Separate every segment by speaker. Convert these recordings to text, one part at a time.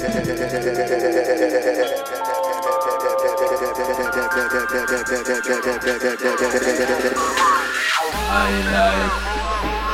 Speaker 1: I like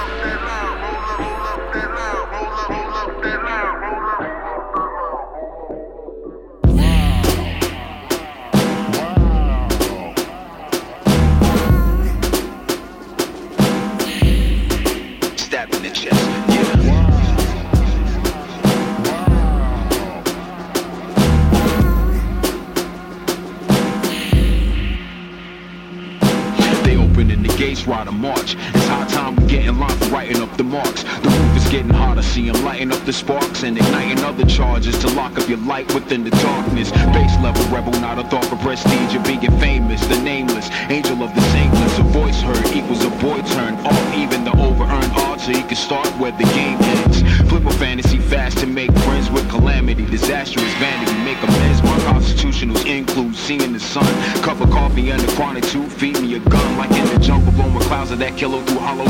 Speaker 2: light within the darkness. Base level rebel, not a thought of prestige of being famous. The nameless, angel of the saintless. A voice heard equals a boy turned off. Even the over earned odds, so he can start where the game ends. Flip a fantasy fast to make friends with calamity. Disastrous vanity, make amends. My constitutionals include seeing the sun. Cup of coffee and a chronic two. Feed me a gun like in the jungle, blowing clouds of that killer through hollow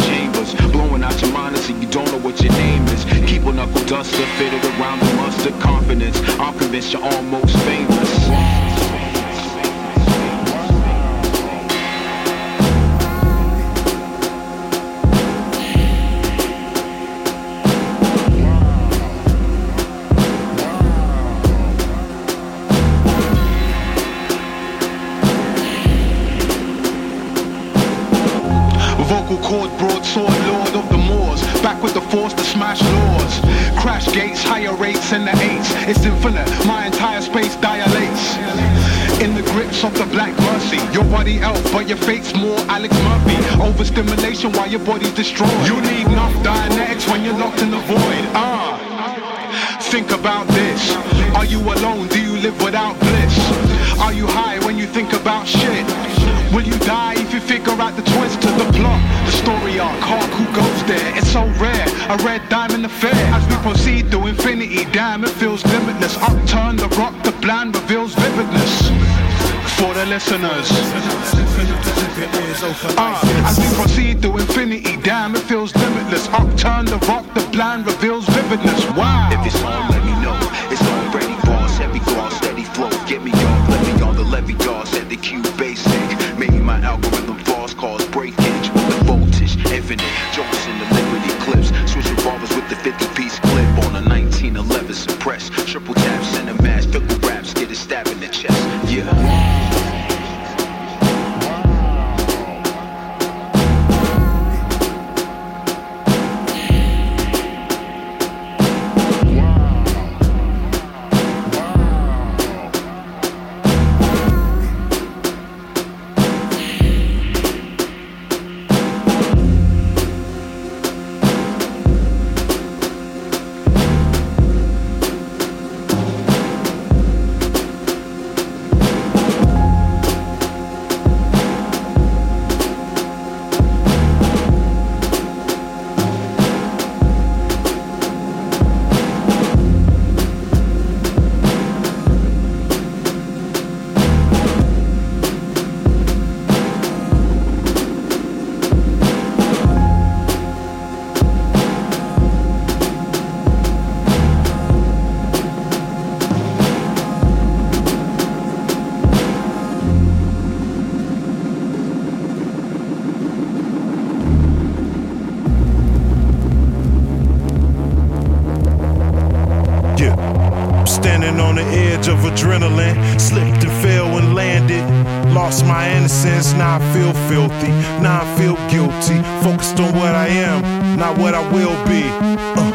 Speaker 2: You're almost.
Speaker 3: your fate's more Alex Murphy. Overstimulation while your body's destroyed. You need enough Dianetics when you're locked in the void. Ah. Uh. Think about this. Are you alone? Do you live without bliss? Are you high when you think about shit? Will you die if you figure out the twist to the plot? The story arc, who goes there? It's so rare, a red diamond affair. As we proceed through infinity, damn, it feels limitless. Upturn the rock, the blind reveals vividness. For the listeners
Speaker 4: open. Uh, as
Speaker 3: we proceed through infinity, damn, it feels limitless. Upturn the rock, the blind reveals vividness. Wow.
Speaker 4: standing on the edge of adrenaline. Slipped and fell and landed. Lost my innocence, now I feel filthy. Now I feel guilty. Focused on what I am, not what I will be. Uh,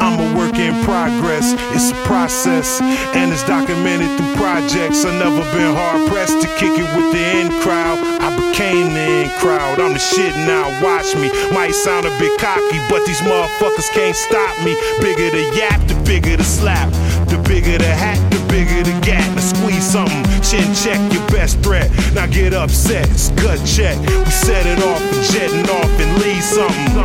Speaker 4: I'm a work in progress, it's a process, and it's documented through projects. I've never been hard pressed to kick it with the in crowd. I became the in crowd, I'm the shit now, watch me. Might sound a bit cocky, but these motherfuckers can't stop me. Bigger the yap, the bigger the slap. The bigger the hat, the bigger the gap. Now squeeze something, chin check your best threat. Now get upset, it's gut check. We set it off and jetting off and leave something.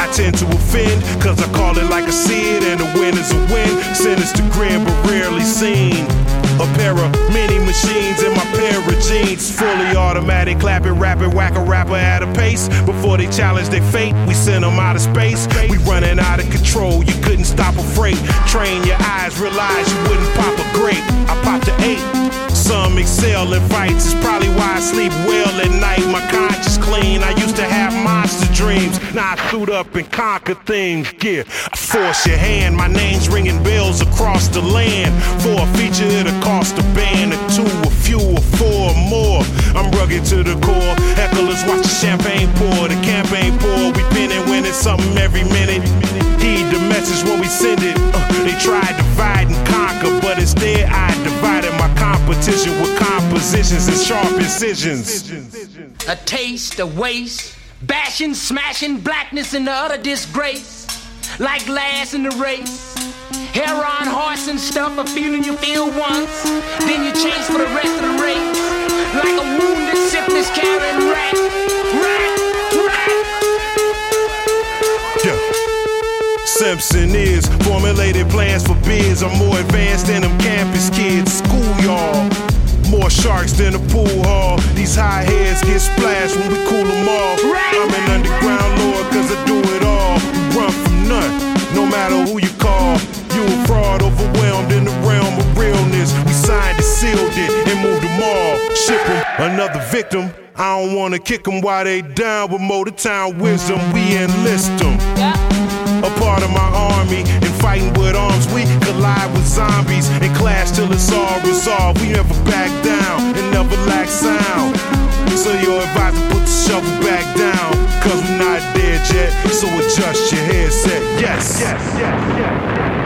Speaker 4: I tend to offend, cause I call it like I see it, and a win is a win. Sentence to grin, but rarely seen. A pair of mini machines in my pair of jeans. Fully automatic, clapping, rapping, whack a rapper at a pace. Before they challenge their fate, we send them out of space. We running out of control, you couldn't stop a freight. Train your eyes, realize you wouldn't pop a grape. I popped a eight. Some excel in fights, it's probably why I sleep well at night. My conscience clean. I used to have monster dreams. Now I suit up and conquer things. Yeah, I force your hand. My name's ringing bells across the land. For a feature, it'll a band, a two, a few, a four, or more. I'm rugged to the core. Hecklers watch the champagne pour, the campaign pour. We pinning, winning something every minute. Heed the message when we send it. Uh, they try to divide and conquer, but instead I divided my competition with compositions and sharp incisions.
Speaker 5: A taste of waste, bashing, smashing blackness and the utter disgrace. Like last in the race. Hair on horse and stuff, a feeling you feel once. Then you chase for the rest of the race. Like a wounded syphilis carrying rat. Rat, rat.
Speaker 4: Yeah. Simpson is formulated plans for bids. I'm more advanced than them campus kids. School y'all. More sharks than a pool hall. These high heads get splashed when we cool them off. I'm an underground lord none, no matter who you call. You a fraud overwhelmed in the realm of realness. We signed and sealed it and moved them all. Ship them, another victim. I don't wanna kick them while they down with Motor Town wisdom. We enlist them a part of my army. And fighting with arms, we collide with zombies and clash till it's all resolved. We never back down and never lack sound. So your advisor put the shovel back down. Cause we're not dead yet. So adjust your headset. Yes. Yes, yes, yes.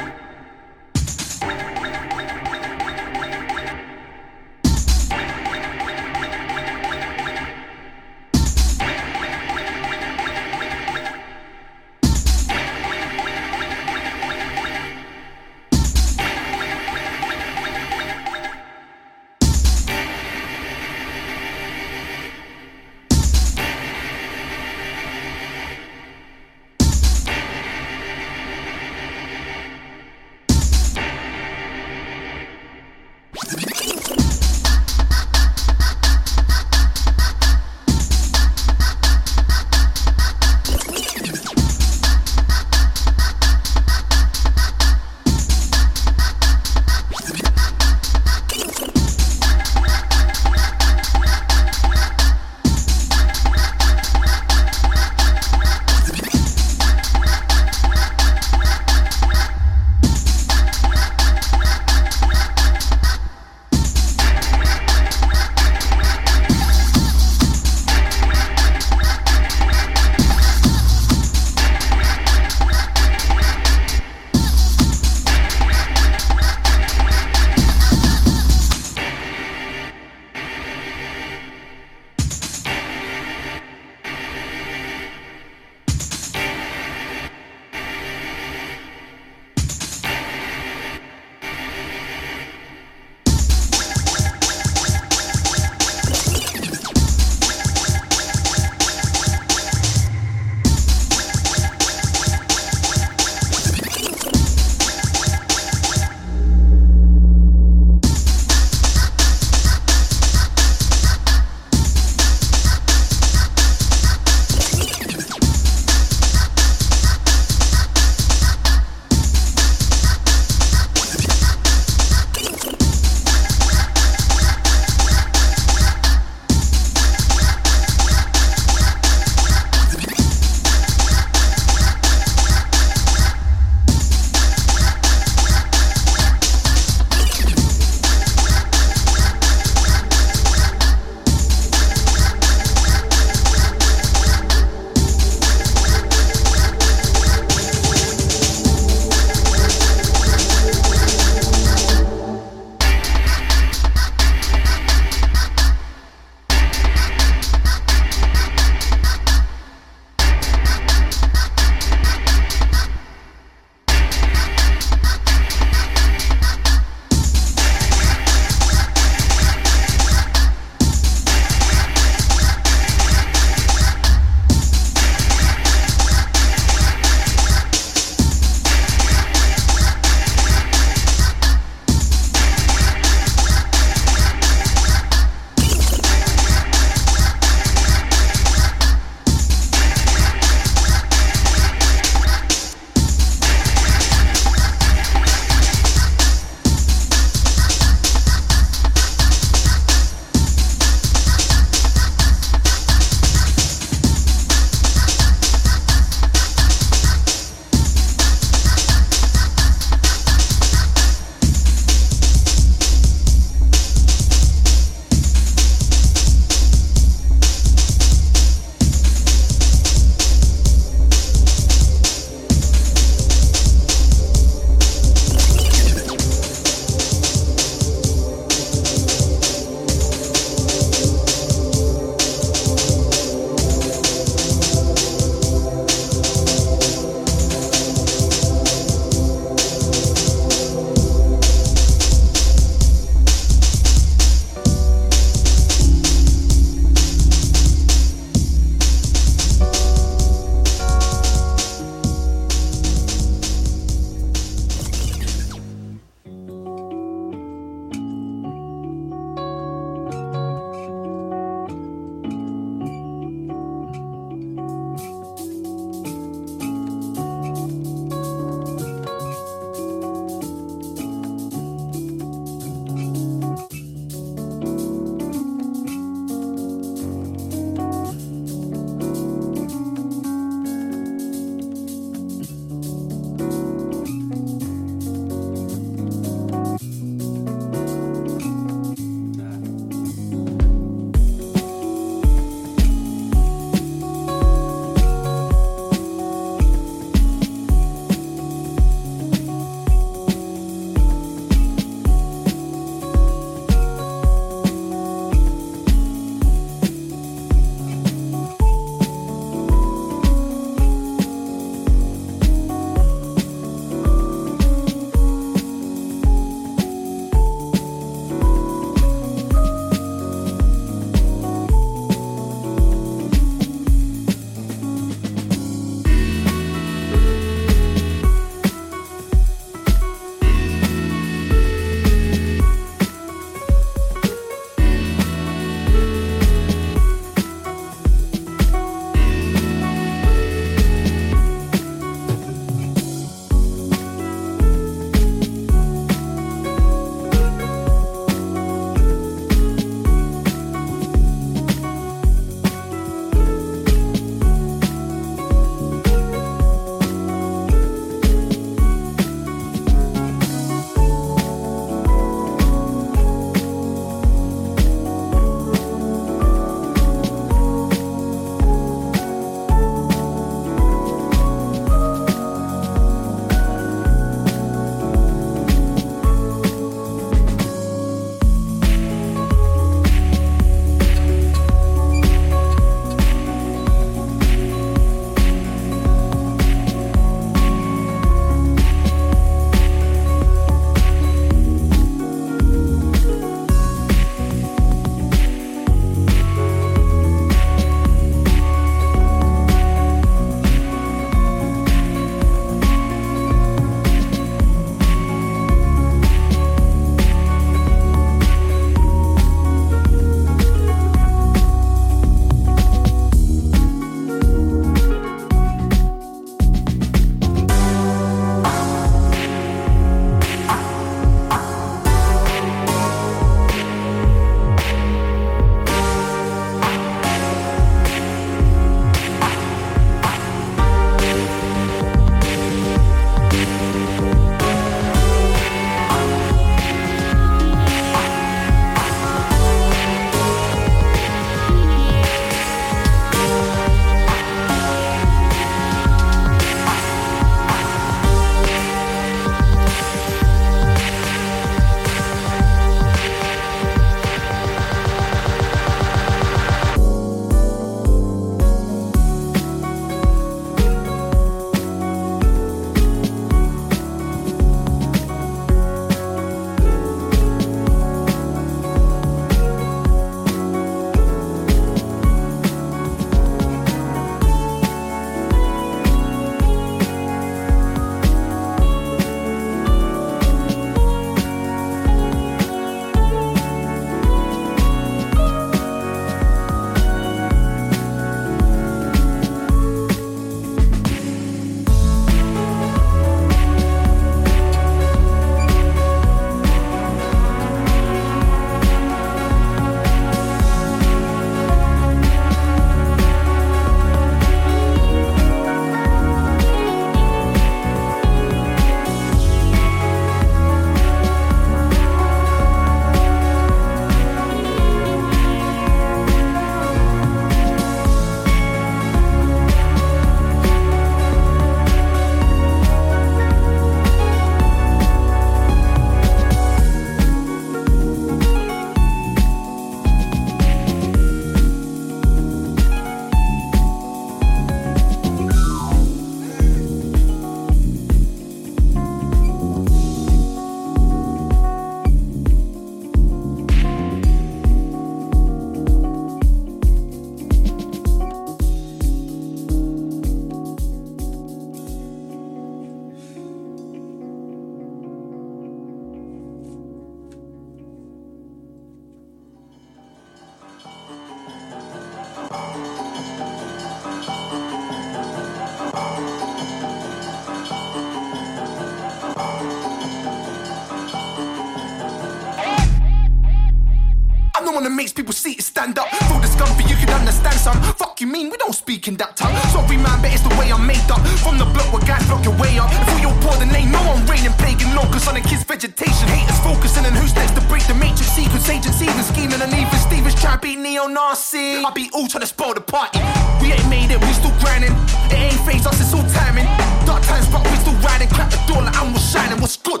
Speaker 6: That makes people see it stand up. Scum, but you can understand some. Fuck you mean, we don't speak in that tongue. Sorry man, but it's the way I'm made up. From the block where guys block your way up. If you're poor, then ain't no one raining pagan locus on a kid's vegetation. Haters focusing on who's next to break the matrix sequence. Agents even scheming and even Stevens try to beat neo-Nazi. I be all trying to spoil the party. We ain't made it, we still grinding. It ain't phased us, it's all timing. Dark times, but we still riding. Crack the door like I'm shining. What's good?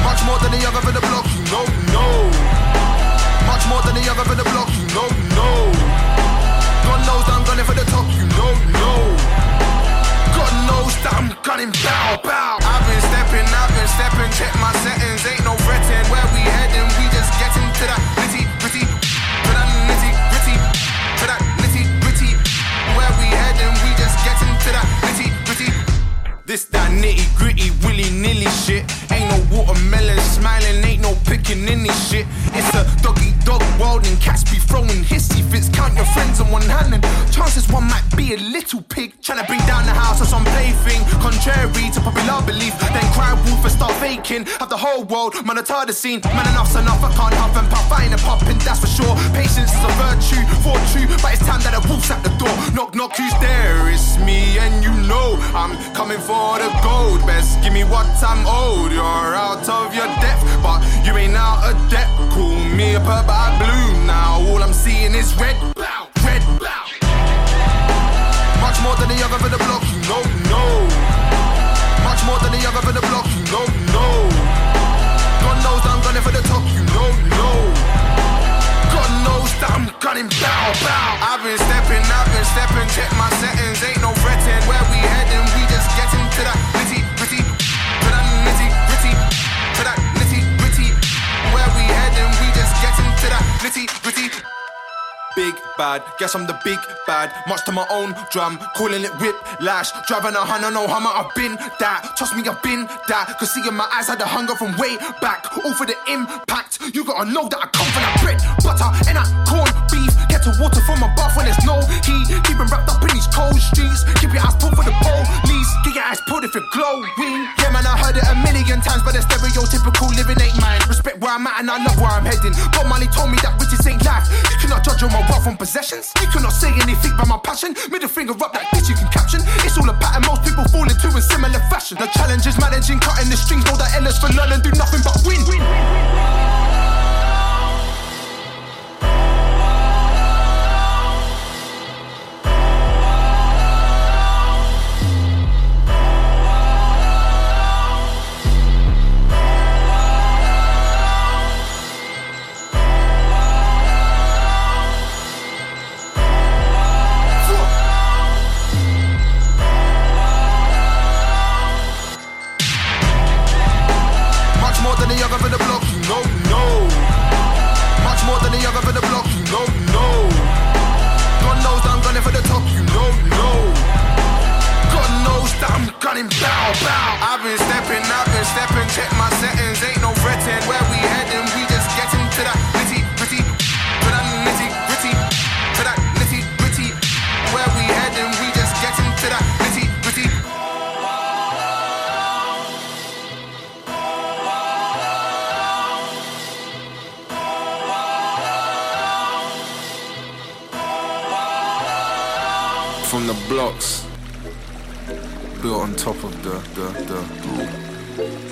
Speaker 6: Much more than the other in the block, you know, you know. More than the other in the block, you know, you know. God knows I'm gunning for the top, you know, you know. God knows that I'm gunning bow, bow. I've been stepping, I've been stepping, check my settings, ain't no fretting. Where we heading, we just getting to that nitty gritty, to that nitty gritty, to that nitty gritty. Where we heading, we just getting to that nitty gritty. This that nitty gritty, willy nilly shit. Ain't no watermelon smiling, ain't no picking in this shit. It's a doggy dog world and cats be throwing hissy fits. Count your friends on one hand and chances one might be a little pig. Trying to bring down the house or some plaything. Contrary to popular belief, then cry wolf and start faking. Have the whole world, I the scene. Man, enough's enough, I can't huff and puff. I ain't a that's for sure. Patience is a virtue, for true, but it's time that a wolf's at the door. Knock, knock, who's there? It's me, and you know I'm coming for the gold. Best give me what I'm owed. You're out of your depth, but you ain't out of debt. Call me a purple blue now. All I'm seeing is red, bow, red, bow. Much more than the other in the block, you know, you know. Much more than the other in the block, you know, you know. God knows I'm gunning for the top, you know, you know. God knows that I'm gunning bow, bow. I've been stepping, I've been stepping, check my settings, ain't no fretting. Where we heading, we just nitty gritty. Big bad, guess I'm the big bad. Much to my own drum, calling it whip lash. Driving a hundred, no hammer, I've been that. Trust me, I've been that. Cause see in my eyes, had the hunger from way back. All for the impact. You gotta know that I come from that bread, butter, and that corn beef. To water from above when there's no heat. Keep Keeping wrapped up in these cold streets. Keep your eyes pulled for the police. Get your eyes pulled if you're glowing. Yeah, man, I heard it a million times, but the stereotypical living ain't mine. Respect where I'm at and I love where I'm heading. But money told me that riches ain't life. You cannot judge on my wealth on possessions. You cannot say anything by my passion. Middle finger up, that bitch you can caption. It's all a pattern, most people fall into in similar fashion. The challenge is managing, cutting the strings. Know that Ellis for learn and do nothing but win. Much
Speaker 7: on top of the the the.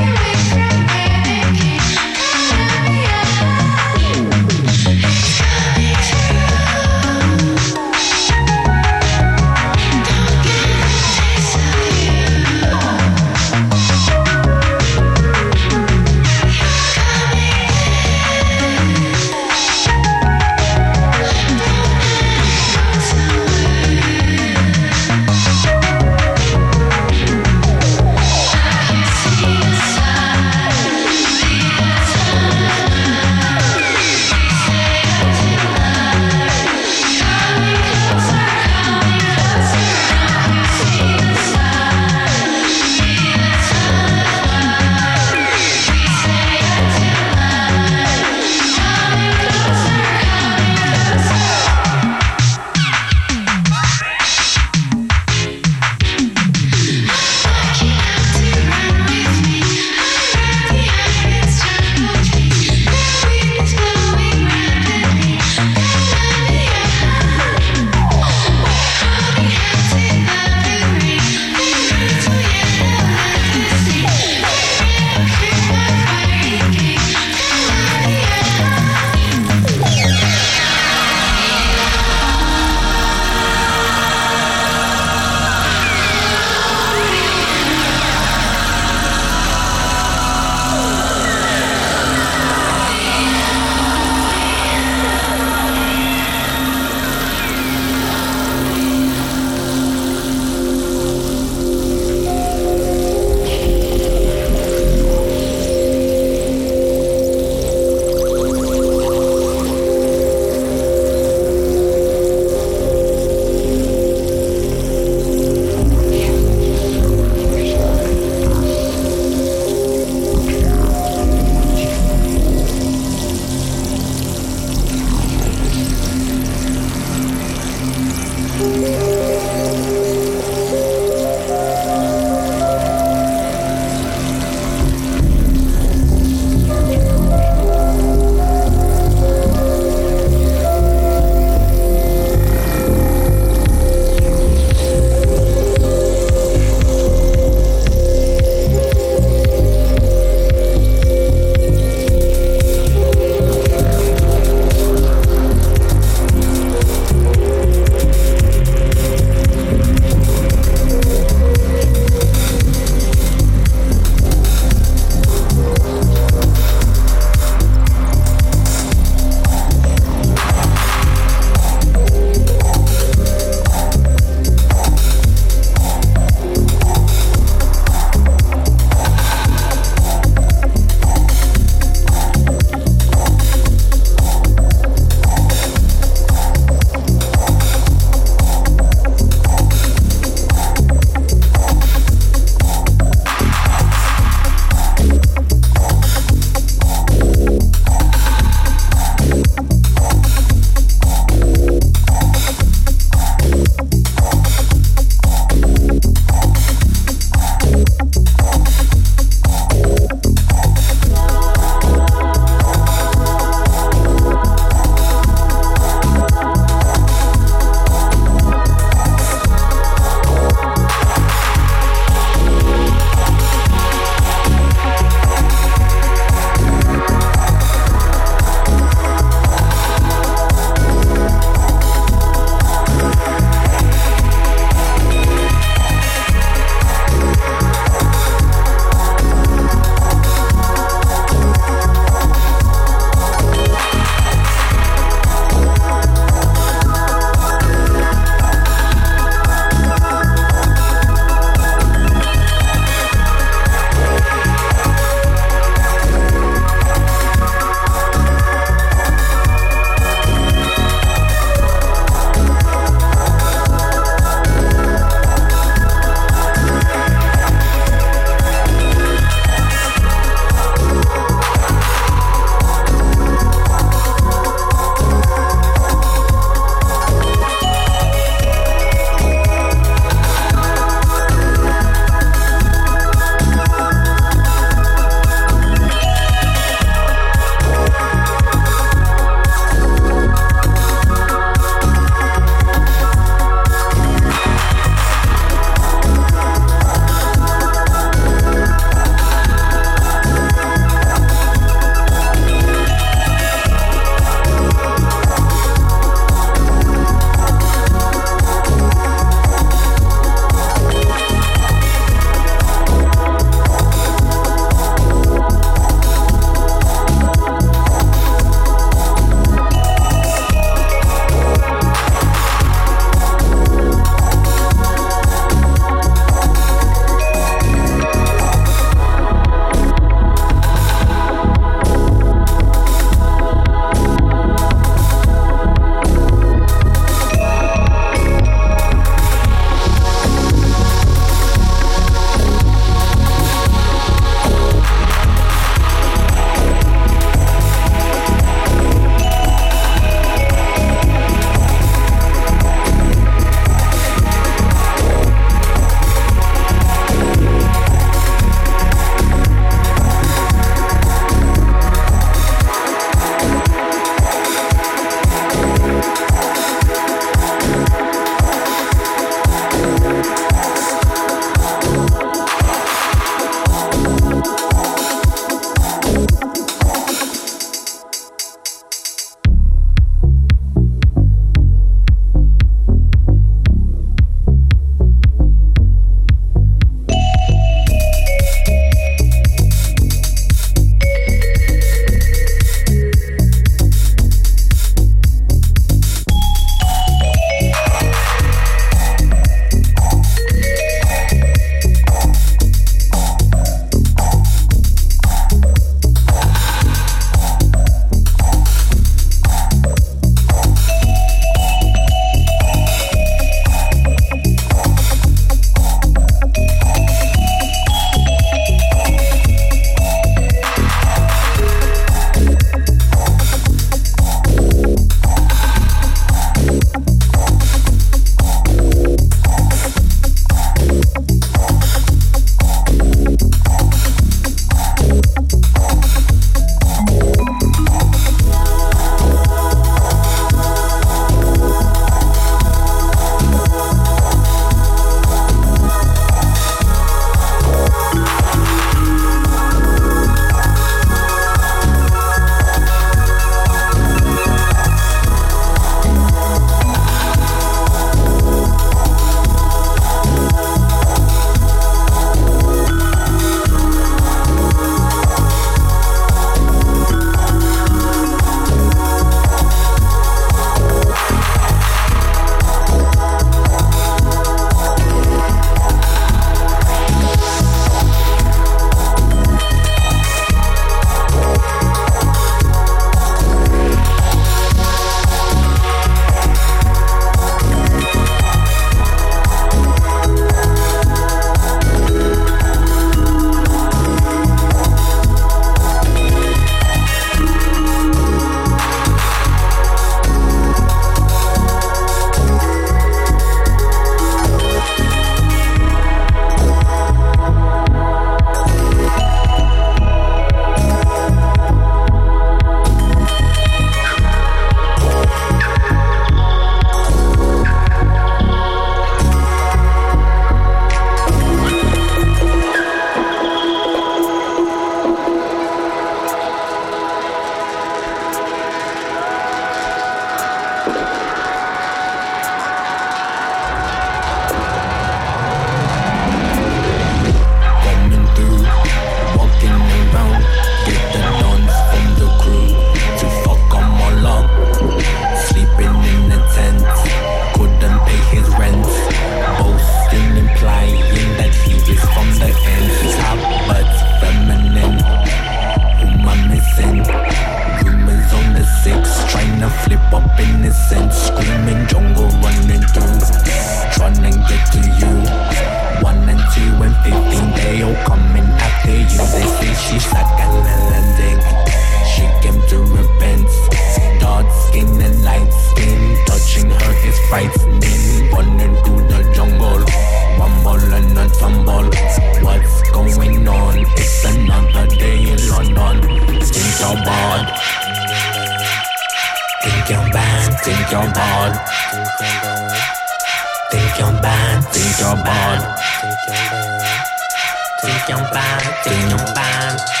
Speaker 8: Think you're bad. Think you're